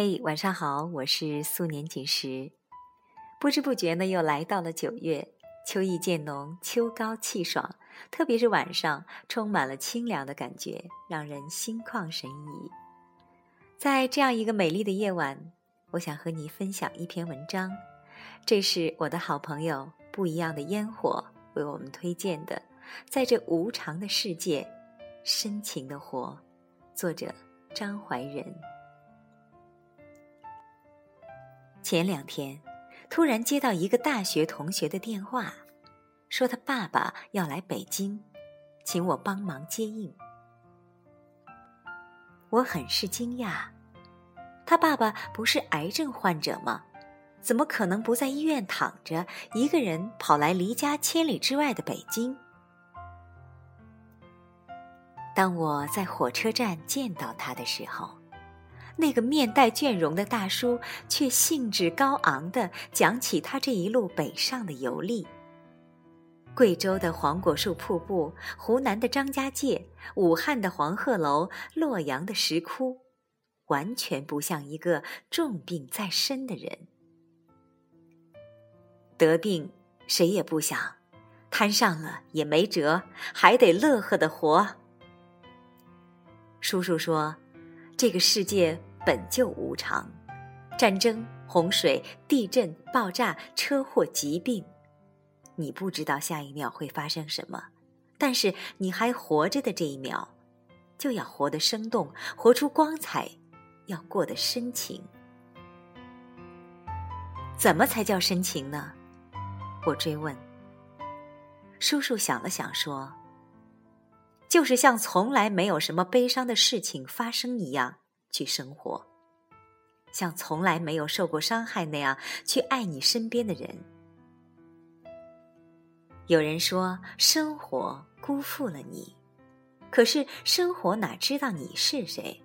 嘿，晚上好，我是素年锦时。不知不觉呢，又来到了九月，秋意渐浓，秋高气爽，特别是晚上，充满了清凉的感觉，让人心旷神怡。在这样一个美丽的夜晚，我想和你分享一篇文章，这是我的好朋友不一样的烟火为我们推荐的，在这无常的世界，深情的活。作者张怀仁。前两天，突然接到一个大学同学的电话，说他爸爸要来北京，请我帮忙接应。我很是惊讶，他爸爸不是癌症患者吗？怎么可能不在医院躺着，一个人跑来离家千里之外的北京？当我在火车站见到他的时候。那个面带倦容的大叔，却兴致高昂地讲起他这一路北上的游历。贵州的黄果树瀑布，湖南的张家界，武汉的黄鹤楼，洛阳的石窟，完全不像一个重病在身的人。得病谁也不想，摊上了也没辙，还得乐呵的活。叔叔说，这个世界。本就无常，战争、洪水、地震、爆炸、车祸、疾病，你不知道下一秒会发生什么，但是你还活着的这一秒，就要活得生动，活出光彩，要过得深情。怎么才叫深情呢？我追问。叔叔想了想说：“就是像从来没有什么悲伤的事情发生一样。”去生活，像从来没有受过伤害那样去爱你身边的人。有人说生活辜负了你，可是生活哪知道你是谁？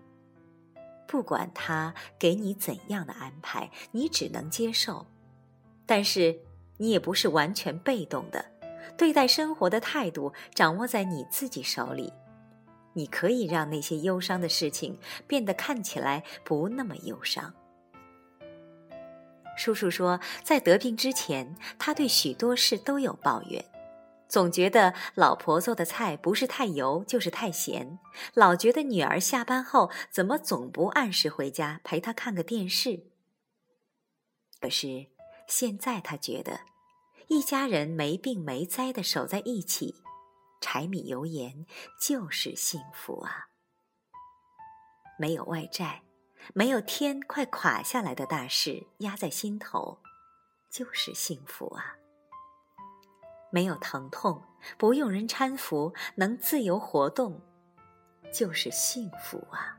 不管他给你怎样的安排，你只能接受。但是你也不是完全被动的，对待生活的态度掌握在你自己手里。你可以让那些忧伤的事情变得看起来不那么忧伤。叔叔说，在得病之前，他对许多事都有抱怨，总觉得老婆做的菜不是太油就是太咸，老觉得女儿下班后怎么总不按时回家陪他看个电视。可是现在他觉得，一家人没病没灾的守在一起。柴米油盐就是幸福啊！没有外债，没有天快垮下来的大事压在心头，就是幸福啊！没有疼痛，不用人搀扶，能自由活动，就是幸福啊！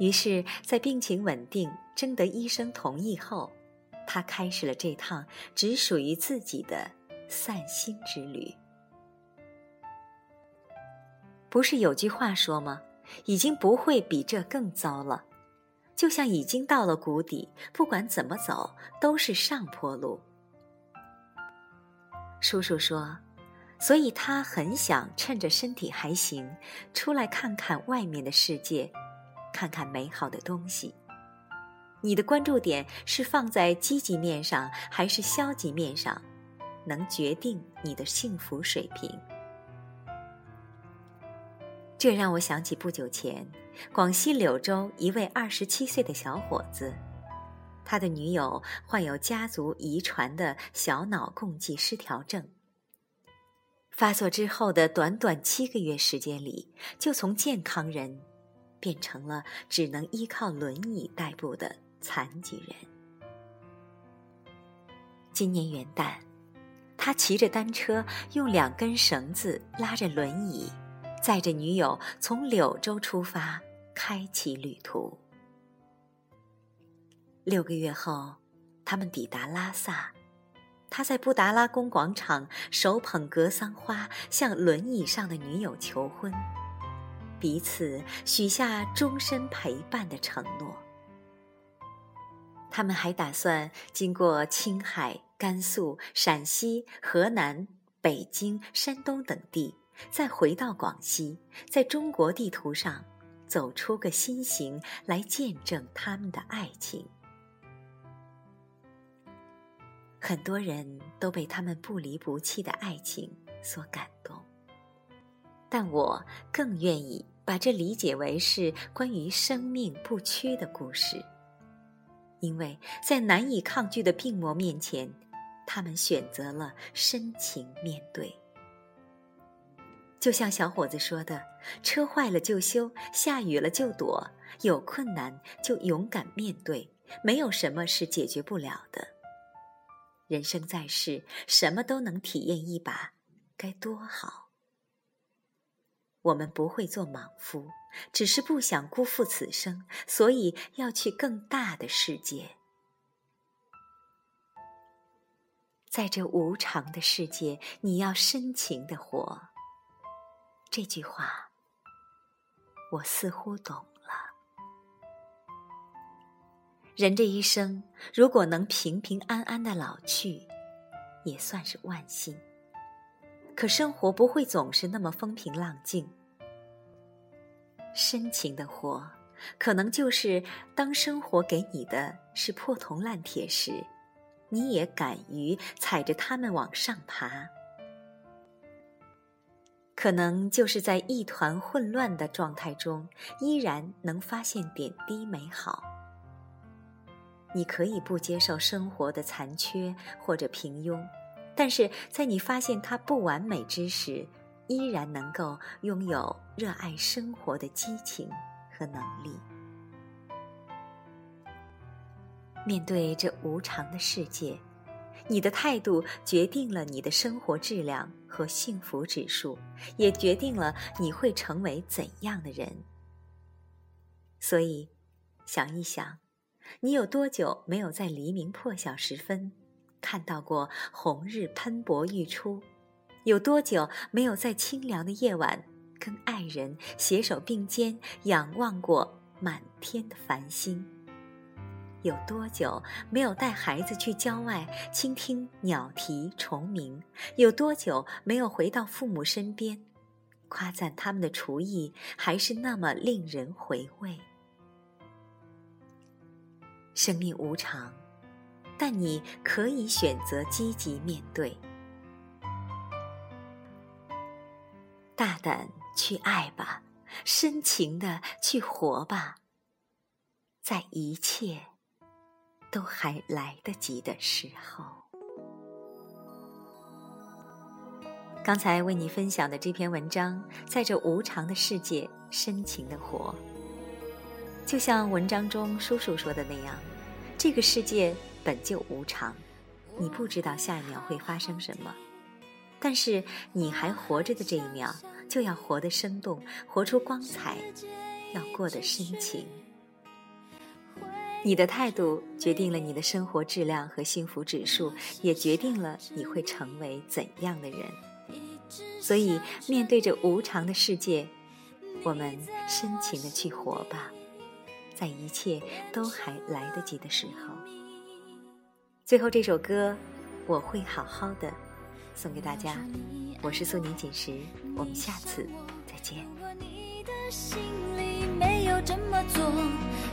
于是，在病情稳定、征得医生同意后，他开始了这趟只属于自己的。散心之旅，不是有句话说吗？已经不会比这更糟了，就像已经到了谷底，不管怎么走都是上坡路。叔叔说，所以他很想趁着身体还行，出来看看外面的世界，看看美好的东西。你的关注点是放在积极面上，还是消极面上？能决定你的幸福水平。这让我想起不久前，广西柳州一位二十七岁的小伙子，他的女友患有家族遗传的小脑共济失调症。发作之后的短短七个月时间里，就从健康人变成了只能依靠轮椅代步的残疾人。今年元旦。他骑着单车，用两根绳子拉着轮椅，载着女友从柳州出发，开启旅途。六个月后，他们抵达拉萨，他在布达拉宫广场手捧格桑花，向轮椅上的女友求婚，彼此许下终身陪伴的承诺。他们还打算经过青海。甘肃、陕西、河南、北京、山东等地，再回到广西，在中国地图上走出个心形来见证他们的爱情。很多人都被他们不离不弃的爱情所感动，但我更愿意把这理解为是关于生命不屈的故事，因为在难以抗拒的病魔面前，他们选择了深情面对。就像小伙子说的：“车坏了就修，下雨了就躲，有困难就勇敢面对，没有什么是解决不了的。人生在世，什么都能体验一把，该多好！我们不会做莽夫，只是不想辜负此生，所以要去更大的世界。在这无常的世界，你要深情的活。”这句话，我似乎懂了。人这一生，如果能平平安安的老去，也算是万幸。可生活不会总是那么风平浪静。深情的活，可能就是当生活给你的是破铜烂铁时，你也敢于踩着它们往上爬。可能就是在一团混乱的状态中，依然能发现点滴美好。你可以不接受生活的残缺或者平庸，但是在你发现它不完美之时，依然能够拥有热爱生活的激情和能力。面对这无常的世界。你的态度决定了你的生活质量和幸福指数，也决定了你会成为怎样的人。所以，想一想，你有多久没有在黎明破晓时分看到过红日喷薄欲出？有多久没有在清凉的夜晚跟爱人携手并肩仰望过满天的繁星？有多久没有带孩子去郊外倾听鸟啼虫鸣？有多久没有回到父母身边，夸赞他们的厨艺还是那么令人回味？生命无常，但你可以选择积极面对，大胆去爱吧，深情的去活吧，在一切。都还来得及的时候。刚才为你分享的这篇文章，在这无常的世界，深情的活。就像文章中叔叔说的那样，这个世界本就无常，你不知道下一秒会发生什么，但是你还活着的这一秒，就要活得生动，活出光彩，要过得深情。你的态度决定了你的生活质量和幸福指数，也决定了你会成为怎样的人。所以，面对着无常的世界，我们深情的去活吧，在一切都还来得及的时候。最后这首歌，我会好好的，送给大家。我是素年锦时，我们下次再见。心里没有这么做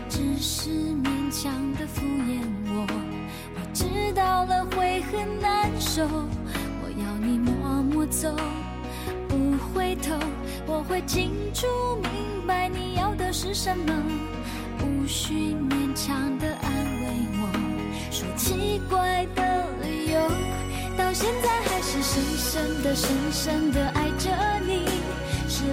只是勉强的敷衍我，我知道了会很难受。我要你默默走，不回头。我会清楚明白你要的是什么，无需勉强的安慰我，说奇怪的理由。到现在还是深深的、深深的爱着你，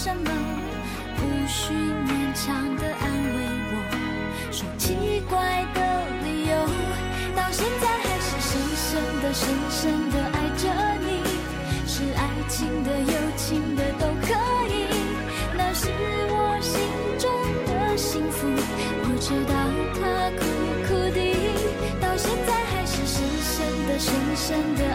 什么，不需勉强的安慰我，说奇怪的理由，到现在还是深深的、深深的爱着你，是爱情的、友情的都可以，那是我心中的幸福。我知道它苦苦的，到现在还是深深的、深深的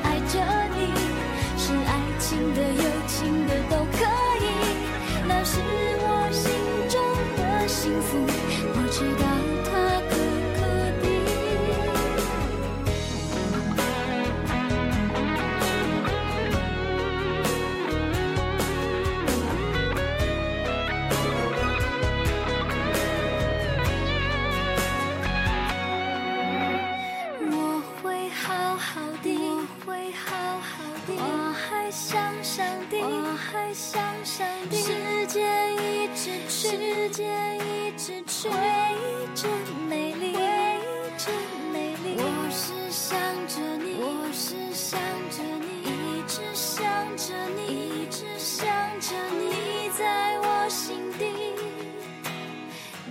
一直去，回忆真美丽，回忆真美丽。我是想着你，我是想着你，一直想着你，一直想着你，在我心底。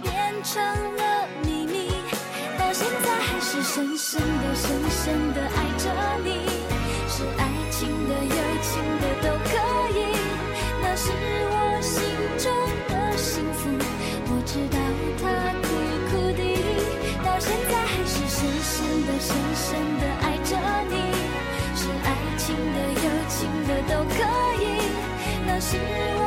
变成了秘密，到现在还是深深的、深深的爱着你，是爱情的、友情的都可以，那是深、深的爱着你，是爱情的、友情的都可以，那是我